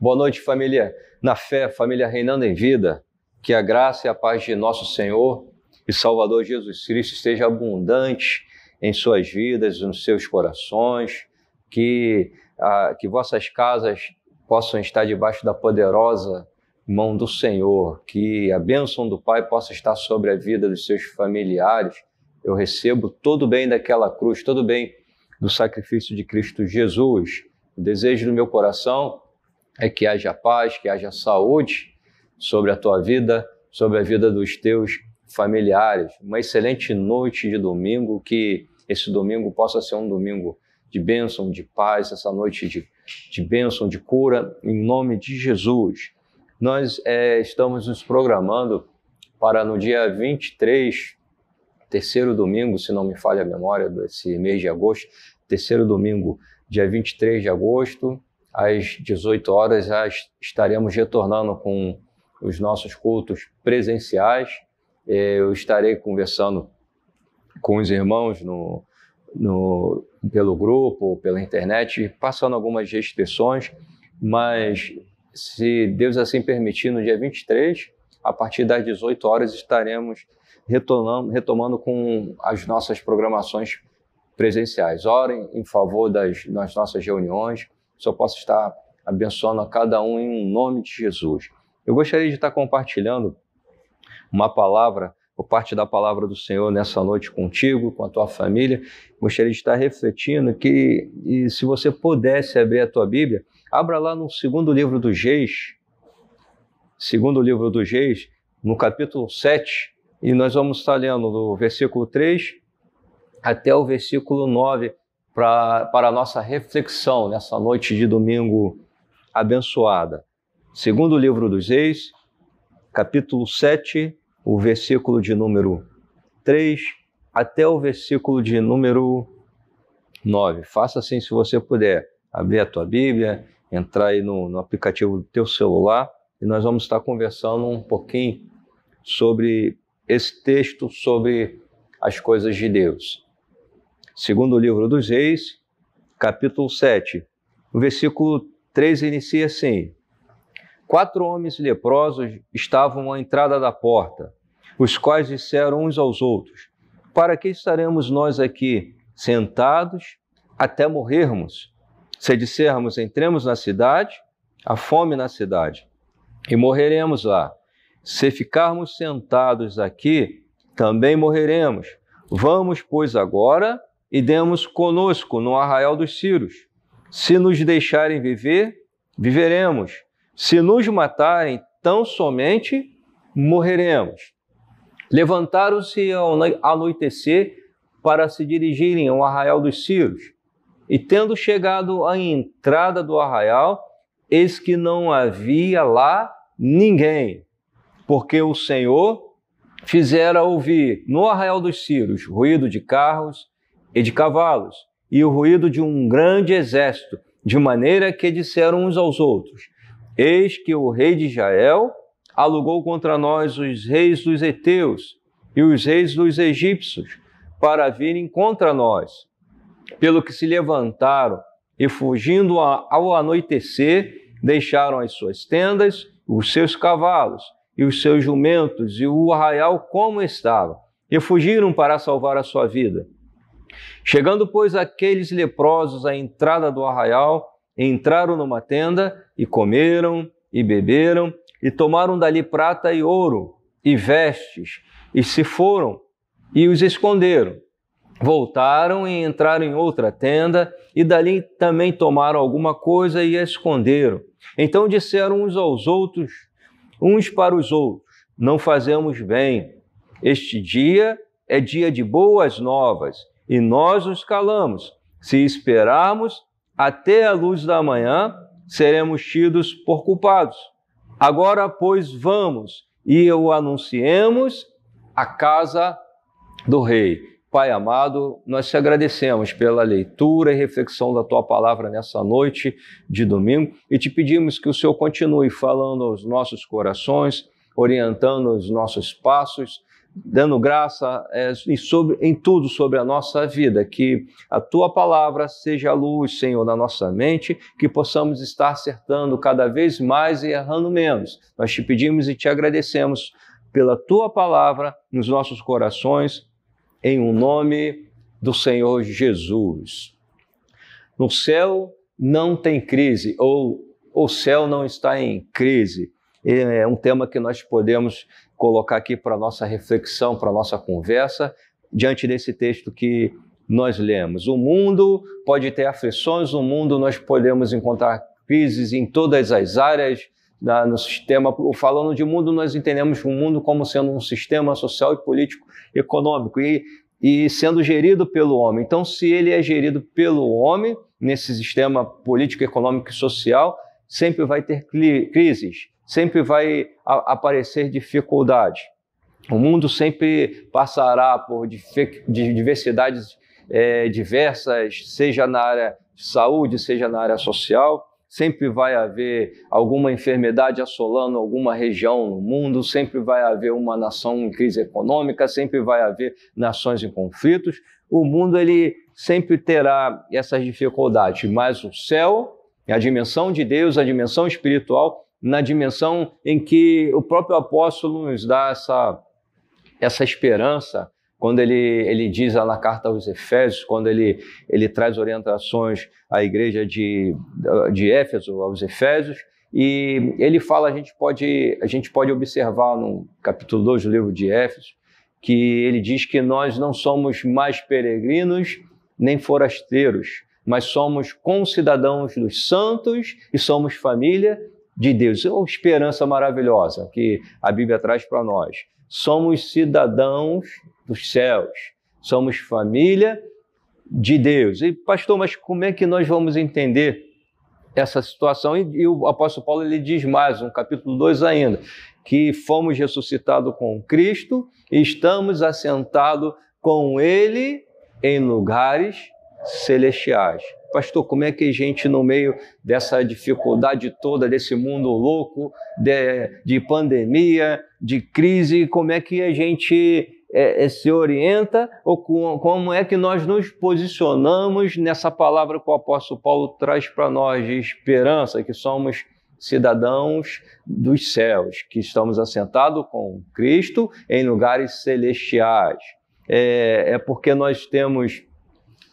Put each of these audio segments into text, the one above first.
Boa noite, família. Na fé, família reinando em vida. Que a graça e a paz de nosso Senhor e Salvador Jesus Cristo esteja abundante em suas vidas, nos seus corações. Que, ah, que vossas casas possam estar debaixo da poderosa mão do Senhor. Que a bênção do Pai possa estar sobre a vida dos seus familiares. Eu recebo todo o bem daquela cruz, todo o bem do sacrifício de Cristo Jesus. O desejo do meu coração é que haja paz, que haja saúde sobre a tua vida, sobre a vida dos teus familiares. Uma excelente noite de domingo, que esse domingo possa ser um domingo de bênção, de paz, essa noite de, de bênção, de cura, em nome de Jesus. Nós é, estamos nos programando para no dia 23, terceiro domingo, se não me falha a memória, desse mês de agosto, terceiro domingo, dia 23 de agosto, às 18 horas estaremos retornando com os nossos cultos presenciais. É, eu estarei conversando com os irmãos no, no, pelo grupo, pela internet, passando algumas restrições, mas se Deus assim permitir, no dia 23, a partir das 18 horas, estaremos retomando, retomando com as nossas programações presenciais. Orem em favor das, das nossas reuniões, só possa estar abençoando a cada um em nome de Jesus. Eu gostaria de estar compartilhando uma palavra, por parte da palavra do Senhor nessa noite contigo, com a tua família. Gostaria de estar refletindo que, se você pudesse abrir a tua Bíblia, abra lá no segundo livro dos Reis, segundo livro dos Reis, no capítulo 7, e nós vamos estar lendo do versículo 3 até o versículo 9 pra, para a nossa reflexão nessa noite de domingo abençoada. Segundo livro dos Reis, capítulo 7, o versículo de número 3 até o versículo de número 9. Faça assim se você puder. Abrir a tua Bíblia, entrar aí no, no aplicativo do teu celular e nós vamos estar conversando um pouquinho sobre esse texto, sobre as coisas de Deus. Segundo o livro dos Reis, capítulo 7, o versículo 3 inicia assim: Quatro homens leprosos estavam à entrada da porta, os quais disseram uns aos outros: Para que estaremos nós aqui sentados até morrermos? Se dissermos entremos na cidade, há fome na cidade, e morreremos lá. Se ficarmos sentados aqui, também morreremos. Vamos, pois, agora e demos conosco no arraial dos Círios. Se nos deixarem viver, viveremos. Se nos matarem, tão somente morreremos. Levantaram-se ao anoitecer para se dirigirem ao arraial dos Círios. E tendo chegado à entrada do arraial, eis que não havia lá ninguém, porque o Senhor fizera ouvir no arraial dos Círios ruído de carros e de cavalos, e o ruído de um grande exército, de maneira que disseram uns aos outros: Eis que o rei de Israel alugou contra nós os reis dos heteus e os reis dos egípcios para virem contra nós. Pelo que se levantaram e fugindo ao anoitecer, deixaram as suas tendas, os seus cavalos e os seus jumentos e o arraial como estava, e fugiram para salvar a sua vida. Chegando, pois, aqueles leprosos à entrada do arraial, entraram numa tenda e comeram e beberam e tomaram dali prata e ouro e vestes e se foram e os esconderam. Voltaram e entraram em outra tenda e dali também tomaram alguma coisa e a esconderam. Então disseram uns aos outros, uns para os outros: Não fazemos bem. Este dia é dia de boas novas e nós os calamos. Se esperarmos até a luz da manhã, seremos tidos por culpados. Agora, pois, vamos e o anunciemos à casa do rei. Pai amado, nós te agradecemos pela leitura e reflexão da tua palavra nessa noite de domingo e te pedimos que o Senhor continue falando aos nossos corações, orientando os nossos passos, dando graça é, em, sobre, em tudo sobre a nossa vida, que a tua palavra seja a luz, Senhor, na nossa mente, que possamos estar acertando cada vez mais e errando menos. Nós te pedimos e te agradecemos pela tua palavra nos nossos corações, em um nome do Senhor Jesus. No céu não tem crise, ou o céu não está em crise. É um tema que nós podemos colocar aqui para nossa reflexão, para nossa conversa, diante desse texto que nós lemos. O mundo pode ter aflições, o mundo nós podemos encontrar crises em todas as áreas da, no sistema. Falando de mundo, nós entendemos o mundo como sendo um sistema social e político econômico e, e sendo gerido pelo homem. Então, se ele é gerido pelo homem nesse sistema político, econômico e social, sempre vai ter crises sempre vai aparecer dificuldade. O mundo sempre passará por diversidades é, diversas, seja na área de saúde, seja na área social. Sempre vai haver alguma enfermidade assolando alguma região no mundo, sempre vai haver uma nação em crise econômica, sempre vai haver nações em conflitos. O mundo ele sempre terá essas dificuldades, mas o céu, a dimensão de Deus, a dimensão espiritual, na dimensão em que o próprio apóstolo nos dá essa, essa esperança, quando ele, ele diz na carta aos Efésios, quando ele, ele traz orientações à igreja de, de Éfeso, aos Efésios, e ele fala, a gente pode, a gente pode observar no capítulo 2 do livro de Éfeso, que ele diz que nós não somos mais peregrinos nem forasteiros, mas somos concidadãos dos santos e somos família de Deus. É uma esperança maravilhosa que a Bíblia traz para nós. Somos cidadãos dos céus, somos família de Deus. E, pastor, mas como é que nós vamos entender essa situação? E, e o apóstolo Paulo ele diz mais, no capítulo 2 ainda, que fomos ressuscitados com Cristo e estamos assentados com Ele em lugares celestiais pastor, como é que a gente, no meio dessa dificuldade toda, desse mundo louco, de, de pandemia, de crise, como é que a gente é, é, se orienta ou com, como é que nós nos posicionamos nessa palavra que o apóstolo Paulo traz para nós de esperança, que somos cidadãos dos céus, que estamos assentados com Cristo em lugares celestiais. É, é porque nós temos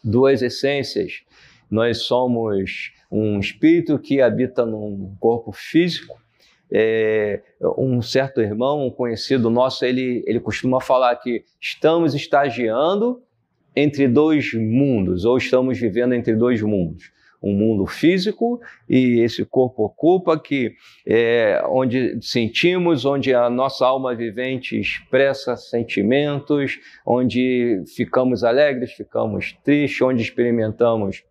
duas essências nós somos um espírito que habita num corpo físico. É, um certo irmão, um conhecido nosso, ele, ele costuma falar que estamos estagiando entre dois mundos, ou estamos vivendo entre dois mundos. Um mundo físico e esse corpo ocupa, que é onde sentimos, onde a nossa alma vivente expressa sentimentos, onde ficamos alegres, ficamos tristes, onde experimentamos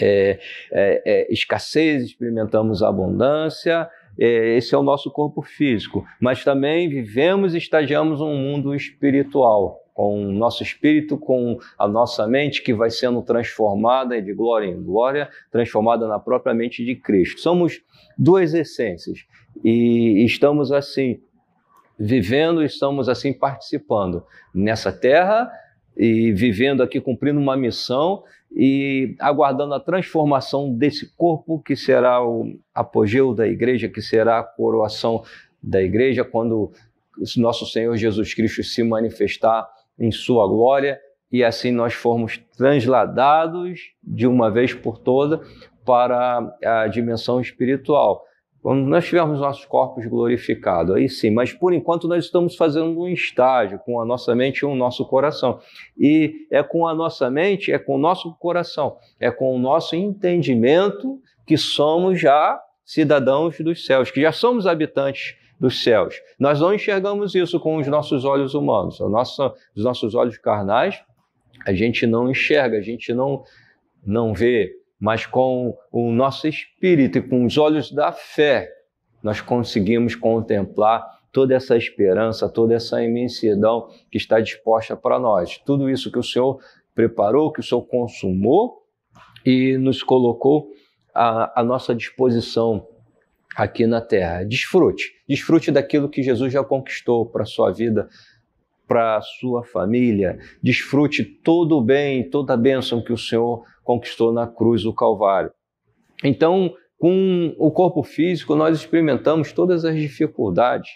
é, é, é, escassez, experimentamos abundância, é, esse é o nosso corpo físico, mas também vivemos e estagiamos um mundo espiritual, com o nosso espírito, com a nossa mente que vai sendo transformada de glória em glória, transformada na própria mente de Cristo. Somos duas essências e estamos assim vivendo, estamos assim participando nessa terra e vivendo aqui cumprindo uma missão e aguardando a transformação desse corpo que será o apogeu da igreja, que será a coroação da igreja quando nosso Senhor Jesus Cristo se manifestar em sua glória e assim nós formos transladados de uma vez por toda para a dimensão espiritual. Quando nós tivermos nossos corpos glorificados, aí sim, mas por enquanto nós estamos fazendo um estágio com a nossa mente e o nosso coração. E é com a nossa mente, é com o nosso coração, é com o nosso entendimento que somos já cidadãos dos céus, que já somos habitantes dos céus. Nós não enxergamos isso com os nossos olhos humanos, nosso, os nossos olhos carnais, a gente não enxerga, a gente não, não vê mas com o nosso espírito e com os olhos da fé, nós conseguimos contemplar toda essa esperança, toda essa imensidão que está disposta para nós. Tudo isso que o Senhor preparou, que o Senhor consumou e nos colocou à, à nossa disposição aqui na terra. Desfrute, desfrute daquilo que Jesus já conquistou para a sua vida, para a sua família. Desfrute todo o bem, toda a bênção que o Senhor conquistou na cruz do Calvário. Então, com o corpo físico, nós experimentamos todas as dificuldades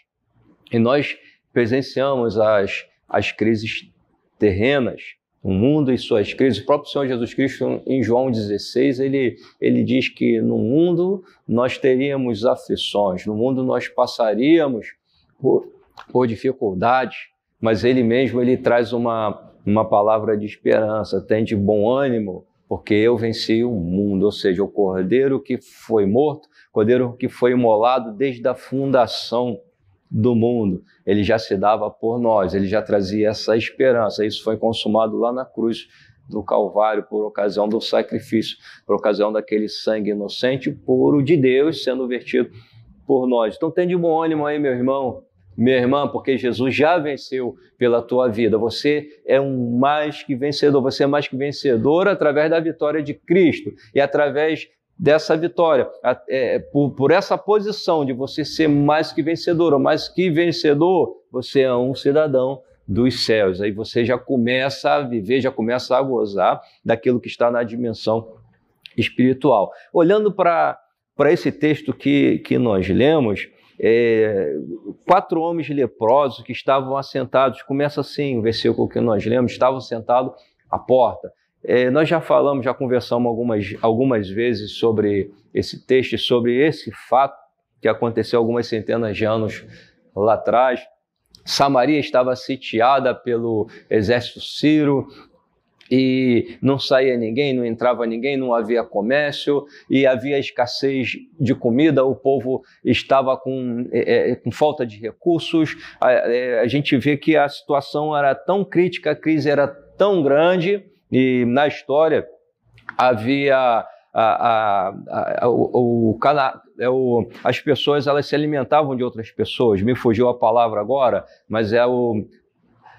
e nós presenciamos as, as crises terrenas, o mundo e suas crises. O próprio Senhor Jesus Cristo, em João 16, ele, ele diz que no mundo nós teríamos aflições, no mundo nós passaríamos por, por dificuldades, mas ele mesmo ele traz uma, uma palavra de esperança, tem de bom ânimo, porque eu venci o mundo, ou seja, o cordeiro que foi morto, cordeiro que foi imolado desde a fundação do mundo, ele já se dava por nós, ele já trazia essa esperança. Isso foi consumado lá na cruz do Calvário por ocasião do sacrifício, por ocasião daquele sangue inocente puro de Deus sendo vertido por nós. Então tem de bom ânimo aí, meu irmão, minha irmã, porque Jesus já venceu pela tua vida. Você é um mais que vencedor, você é mais que vencedor através da vitória de Cristo e através dessa vitória, é, por, por, essa posição de você ser mais que vencedor, ou mais que vencedor, você é um cidadão dos céus. Aí você já começa a viver, já começa a gozar daquilo que está na dimensão espiritual. Olhando para esse texto que, que nós lemos, é, quatro homens leprosos que estavam assentados, começa assim o versículo que nós lemos, estavam sentados à porta. É, nós já falamos, já conversamos algumas, algumas vezes sobre esse texto, sobre esse fato que aconteceu algumas centenas de anos lá atrás. Samaria estava sitiada pelo exército sírio e não saía ninguém, não entrava ninguém, não havia comércio e havia escassez de comida, o povo estava com, é, é com falta de recursos. A, é, a gente vê que a situação era tão crítica, a crise era tão grande e na história havia a, a, a, o, é o, as pessoas elas se alimentavam de outras pessoas. Me fugiu a palavra agora, mas é o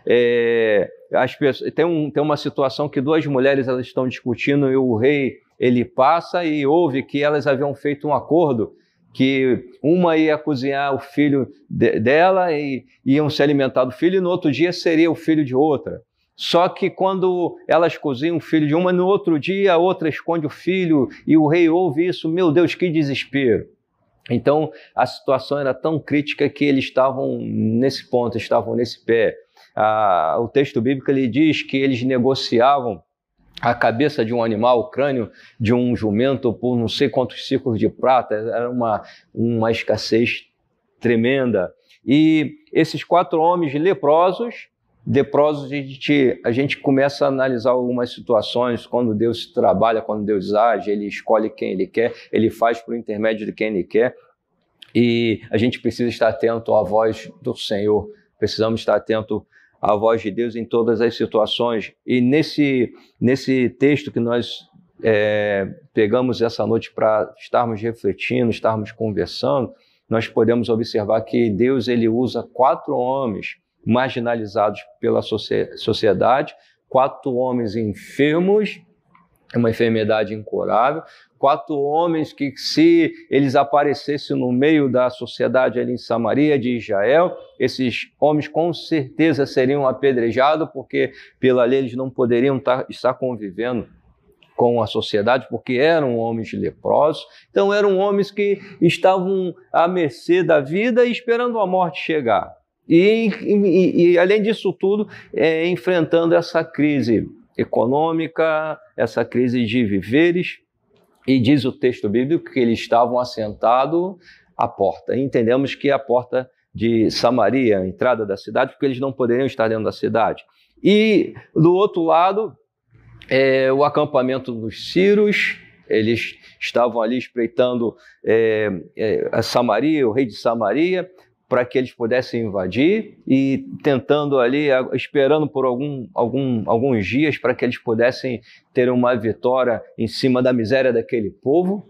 é, as pessoas, tem, um, tem uma situação que duas mulheres elas estão discutindo e o rei ele passa e ouve que elas haviam feito um acordo que uma ia cozinhar o filho de, dela e iam se alimentar do filho e no outro dia seria o filho de outra. Só que quando elas cozinham o filho de uma, no outro dia a outra esconde o filho e o rei ouve isso, meu Deus, que desespero. Então a situação era tão crítica que eles estavam nesse ponto, estavam nesse pé. Ah, o texto bíblico ele diz que eles negociavam a cabeça de um animal, o crânio de um jumento por não sei quantos ciclos de prata, era uma, uma escassez tremenda. E esses quatro homens leprosos leprosos, a gente, a gente começa a analisar algumas situações, quando Deus trabalha, quando Deus age, Ele escolhe quem Ele quer, Ele faz por intermédio de quem Ele quer, e a gente precisa estar atento à voz do Senhor, precisamos estar atento à voz de Deus em todas as situações, e nesse, nesse texto que nós é, pegamos essa noite para estarmos refletindo, estarmos conversando, nós podemos observar que Deus ele usa quatro homens marginalizados pela sociedade, quatro homens enfermos, uma enfermidade incurável, quatro homens que, se eles aparecessem no meio da sociedade ali em Samaria de Israel, esses homens com certeza seriam apedrejados, porque pela lei eles não poderiam estar convivendo com a sociedade, porque eram homens leprosos. Então, eram homens que estavam à mercê da vida e esperando a morte chegar. E, e, e além disso tudo, é, enfrentando essa crise econômica, essa crise de viveres, e diz o texto bíblico que eles estavam assentados à porta. E entendemos que é a porta de Samaria, a entrada da cidade, porque eles não poderiam estar dentro da cidade. E do outro lado, é, o acampamento dos Círios, eles estavam ali espreitando é, é, Samaria, o rei de Samaria, para que eles pudessem invadir e tentando ali, esperando por algum, algum, alguns dias para que eles pudessem ter uma vitória em cima da miséria daquele povo.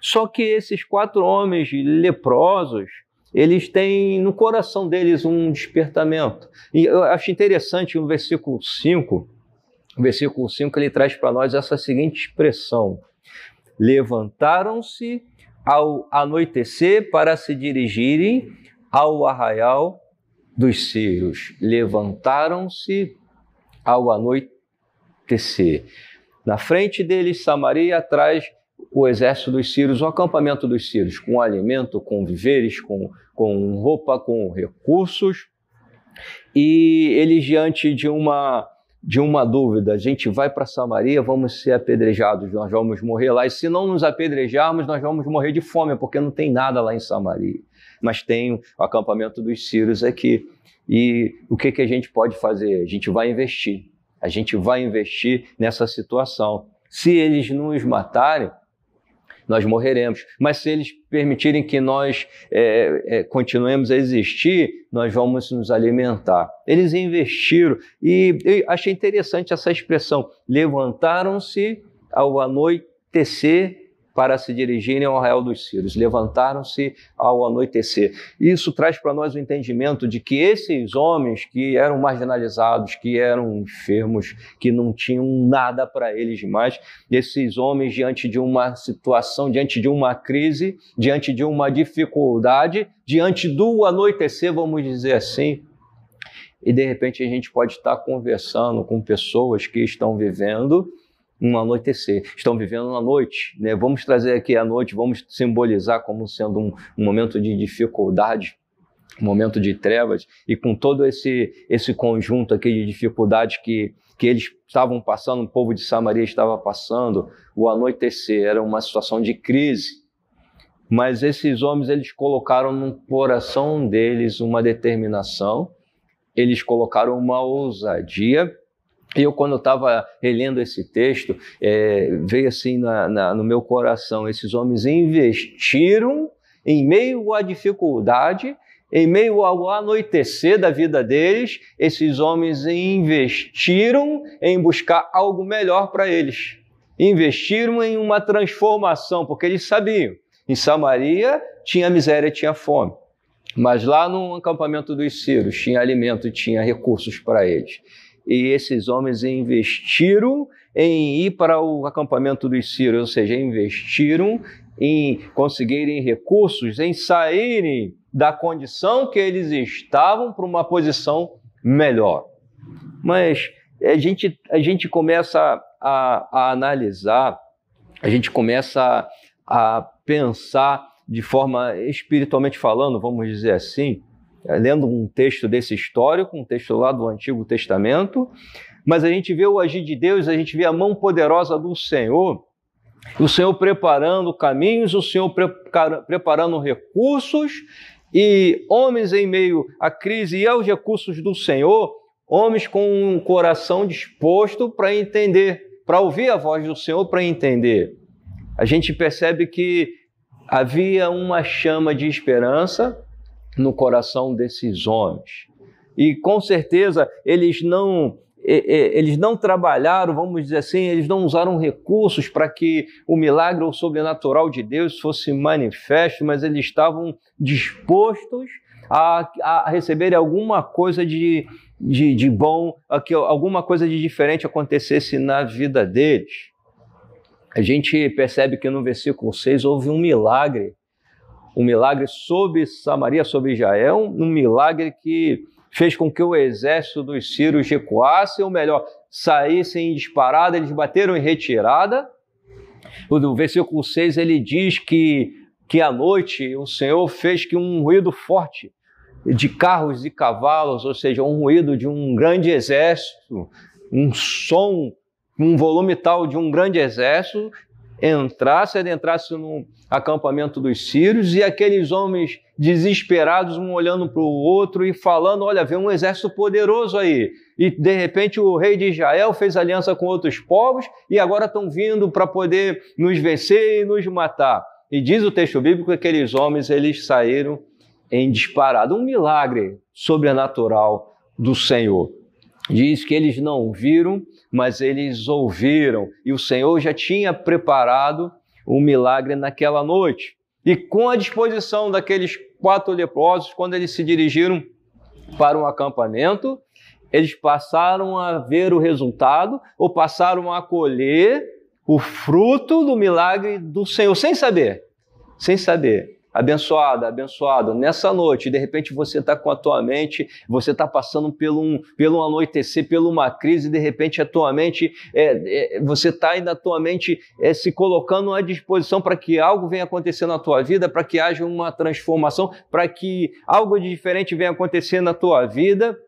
Só que esses quatro homens leprosos, eles têm no coração deles um despertamento. E eu acho interessante no versículo 5, o versículo 5 ele traz para nós essa seguinte expressão: Levantaram-se ao anoitecer para se dirigirem ao arraial dos sírios levantaram-se ao anoitecer. Na frente deles, Samaria, atrás, o exército dos sírios, o acampamento dos sírios, com alimento, com viveres, com, com roupa, com recursos. E eles, diante de uma, de uma dúvida, a gente vai para Samaria, vamos ser apedrejados, nós vamos morrer lá. E se não nos apedrejarmos, nós vamos morrer de fome, porque não tem nada lá em Samaria. Mas tem o acampamento dos sírios aqui. E o que, que a gente pode fazer? A gente vai investir. A gente vai investir nessa situação. Se eles nos matarem, nós morreremos. Mas se eles permitirem que nós é, é, continuemos a existir, nós vamos nos alimentar. Eles investiram e eu achei interessante essa expressão: levantaram-se ao anoitecer para se dirigirem ao arraial dos Círios. Levantaram-se ao anoitecer. Isso traz para nós o entendimento de que esses homens que eram marginalizados, que eram enfermos, que não tinham nada para eles mais, esses homens diante de uma situação, diante de uma crise, diante de uma dificuldade, diante do anoitecer, vamos dizer assim, e de repente a gente pode estar conversando com pessoas que estão vivendo um anoitecer. Estão vivendo uma noite. Né? Vamos trazer aqui a noite, vamos simbolizar como sendo um, um momento de dificuldade, um momento de trevas, e com todo esse, esse conjunto aqui de dificuldades que, que eles estavam passando, o povo de Samaria estava passando, o anoitecer era uma situação de crise. Mas esses homens, eles colocaram no coração deles uma determinação, eles colocaram uma ousadia, eu, quando eu estava relendo esse texto, é, veio assim na, na, no meu coração: esses homens investiram em meio à dificuldade, em meio ao anoitecer da vida deles, esses homens investiram em buscar algo melhor para eles. Investiram em uma transformação, porque eles sabiam: em Samaria tinha miséria, tinha fome. Mas lá no acampamento dos Círios tinha alimento, tinha recursos para eles e esses homens investiram em ir para o acampamento dos sírios, ou seja, investiram em conseguirem recursos, em saírem da condição que eles estavam para uma posição melhor. Mas a gente, a gente começa a, a analisar, a gente começa a, a pensar de forma espiritualmente falando, vamos dizer assim, lendo um texto desse histórico, um texto lá do Antigo Testamento, mas a gente vê o agir de Deus, a gente vê a mão poderosa do Senhor, o Senhor preparando caminhos, o Senhor preparando recursos e homens em meio à crise e aos recursos do Senhor, homens com um coração disposto para entender, para ouvir a voz do Senhor, para entender. A gente percebe que havia uma chama de esperança, no coração desses homens. E com certeza eles não eles não trabalharam, vamos dizer assim, eles não usaram recursos para que o milagre ou sobrenatural de Deus fosse manifesto, mas eles estavam dispostos a, a receber alguma coisa de, de, de bom, a que alguma coisa de diferente acontecesse na vida deles. A gente percebe que no versículo 6 houve um milagre um milagre sobre Samaria, sobre Israel, um milagre que fez com que o exército dos sírios recuasse, ou melhor, saíssem em disparada, eles bateram em retirada. O versículo 6 ele diz que, que à noite o Senhor fez que um ruído forte de carros e cavalos, ou seja, um ruído de um grande exército, um som, um volume tal de um grande exército, entrasse, adentrasse no acampamento dos sírios e aqueles homens desesperados, um olhando para o outro e falando: Olha, vem um exército poderoso aí. E de repente o rei de Israel fez aliança com outros povos e agora estão vindo para poder nos vencer e nos matar. E diz o texto bíblico que aqueles homens eles saíram em disparado, um milagre sobrenatural do Senhor. Diz que eles não viram, mas eles ouviram, e o Senhor já tinha preparado o um milagre naquela noite. E com a disposição daqueles quatro leprosos, quando eles se dirigiram para um acampamento, eles passaram a ver o resultado, ou passaram a colher o fruto do milagre do Senhor, sem saber, sem saber. Abençoada, abençoado, nessa noite, de repente você está com a tua mente, você está passando pelo um, pelo um anoitecer, pela uma crise, de repente a tua mente, é, é, você está ainda a tua mente é, se colocando à disposição para que algo venha acontecer na tua vida, para que haja uma transformação, para que algo de diferente venha acontecer na tua vida,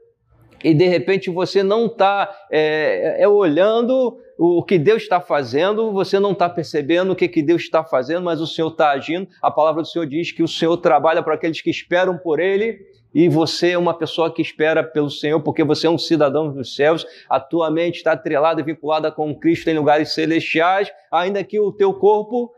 e de repente você não está é, é, olhando o que Deus está fazendo, você não está percebendo o que, que Deus está fazendo, mas o Senhor está agindo. A palavra do Senhor diz que o Senhor trabalha para aqueles que esperam por Ele, e você é uma pessoa que espera pelo Senhor, porque você é um cidadão dos céus, a tua mente está atrelada e vinculada com Cristo em lugares celestiais, ainda que o teu corpo,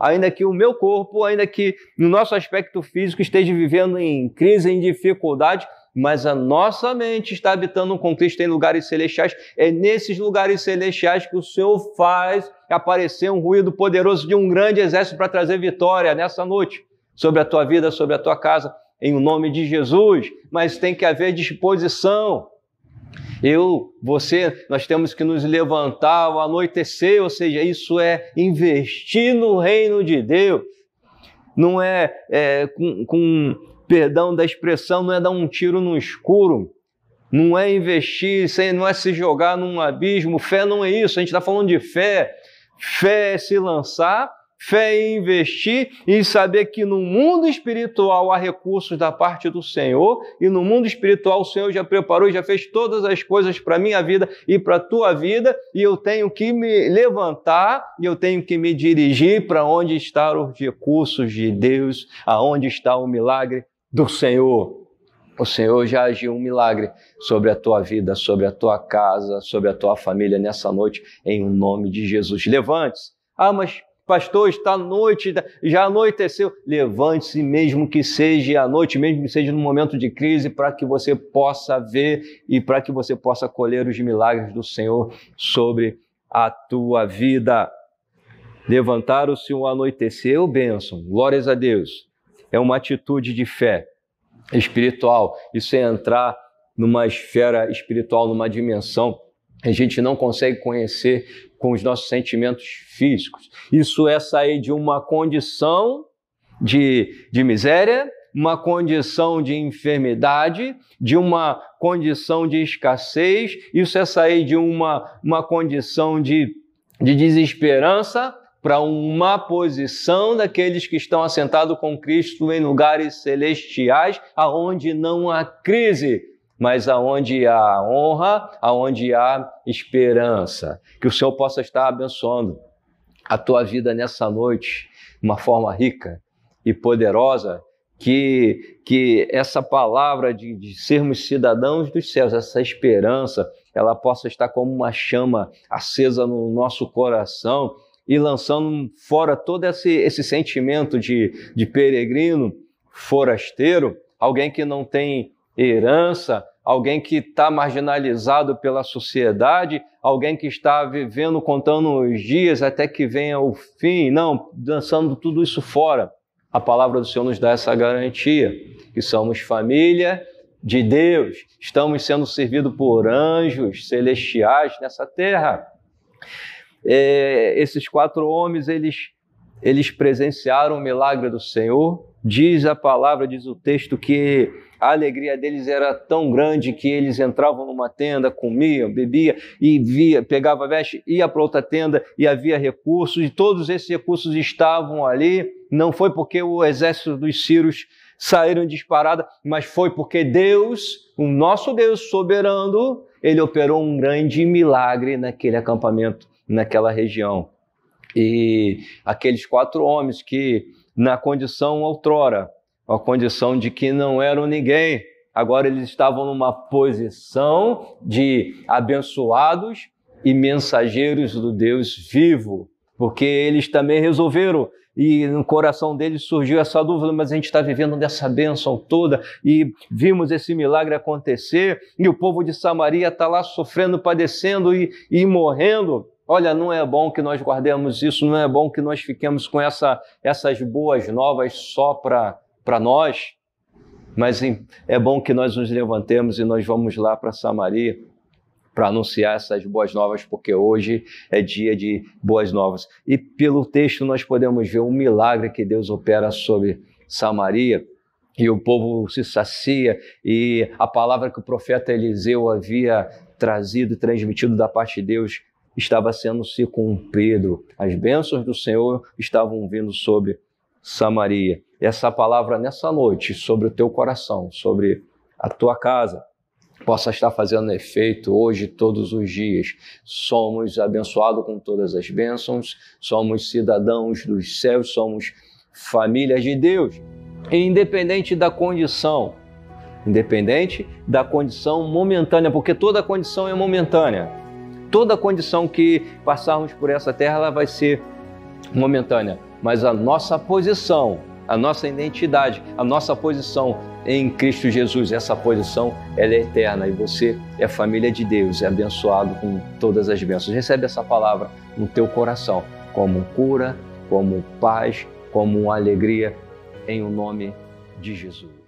ainda que o meu corpo, ainda que no nosso aspecto físico esteja vivendo em crise, em dificuldade, mas a nossa mente está habitando com Cristo em lugares celestiais. É nesses lugares celestiais que o Senhor faz aparecer um ruído poderoso de um grande exército para trazer vitória nessa noite sobre a tua vida, sobre a tua casa, em nome de Jesus. Mas tem que haver disposição. Eu, você, nós temos que nos levantar ao anoitecer, ou seja, isso é investir no reino de Deus. Não é, é com, com perdão da expressão, não é dar um tiro no escuro, não é investir, não é se jogar num abismo. Fé não é isso, a gente está falando de fé. Fé é se lançar Fé em investir e saber que no mundo espiritual há recursos da parte do Senhor e no mundo espiritual o Senhor já preparou e já fez todas as coisas para a minha vida e para a tua vida e eu tenho que me levantar e eu tenho que me dirigir para onde estão os recursos de Deus, aonde está o milagre do Senhor. O Senhor já agiu um milagre sobre a tua vida, sobre a tua casa, sobre a tua família nessa noite, em nome de Jesus. Levante-se. Ah, mas pastor, está noite, já anoiteceu. Levante-se, mesmo que seja à noite, mesmo que seja num momento de crise, para que você possa ver e para que você possa colher os milagres do Senhor sobre a tua vida. Levantaram-se o anoiteceu, bênção, glórias a Deus. É uma atitude de fé espiritual. Isso é entrar numa esfera espiritual, numa dimensão a gente não consegue conhecer com os nossos sentimentos físicos. Isso é sair de uma condição de, de miséria, uma condição de enfermidade, de uma condição de escassez, isso é sair de uma, uma condição de, de desesperança para uma posição daqueles que estão assentados com Cristo em lugares celestiais, aonde não há crise, mas aonde há honra, aonde há esperança. Que o Senhor possa estar abençoando a tua vida nessa noite de uma forma rica e poderosa, que, que essa palavra de, de sermos cidadãos dos céus, essa esperança, ela possa estar como uma chama acesa no nosso coração e lançando fora todo esse, esse sentimento de, de peregrino, forasteiro, alguém que não tem herança, alguém que está marginalizado pela sociedade, alguém que está vivendo, contando os dias até que venha o fim. Não, dançando tudo isso fora. A palavra do Senhor nos dá essa garantia, que somos família de Deus, estamos sendo servidos por anjos celestiais nessa terra. É, esses quatro homens, eles, eles presenciaram o milagre do Senhor. Diz a palavra, diz o texto, que a alegria deles era tão grande que eles entravam numa tenda, comiam, bebiam e via, pegava veste, ia para outra tenda e havia recursos, e todos esses recursos estavam ali. Não foi porque o exército dos sírios saíram disparada, mas foi porque Deus, o nosso Deus soberano, ele operou um grande milagre naquele acampamento, naquela região. E aqueles quatro homens que, na condição outrora, a condição de que não eram ninguém. Agora eles estavam numa posição de abençoados e mensageiros do Deus vivo, porque eles também resolveram e no coração deles surgiu essa dúvida, mas a gente está vivendo dessa bênção toda e vimos esse milagre acontecer e o povo de Samaria está lá sofrendo, padecendo e, e morrendo. Olha, não é bom que nós guardemos isso, não é bom que nós fiquemos com essa, essas boas novas só para nós, mas é bom que nós nos levantemos e nós vamos lá para Samaria para anunciar essas boas novas, porque hoje é dia de boas novas. E pelo texto nós podemos ver um milagre que Deus opera sobre Samaria e o povo se sacia e a palavra que o profeta Eliseu havia trazido e transmitido da parte de Deus estava sendo se cumprido. As bênçãos do Senhor estavam vindo sobre Samaria. Essa palavra nessa noite sobre o teu coração, sobre a tua casa, possa estar fazendo efeito hoje, todos os dias. Somos abençoados com todas as bênçãos, somos cidadãos dos céus, somos famílias de Deus. E independente da condição, independente da condição momentânea, porque toda condição é momentânea. Toda condição que passarmos por essa terra ela vai ser momentânea, mas a nossa posição, a nossa identidade, a nossa posição em Cristo Jesus, essa posição ela é eterna e você é família de Deus, é abençoado com todas as bênçãos. Recebe essa palavra no teu coração como cura, como paz, como alegria em o nome de Jesus.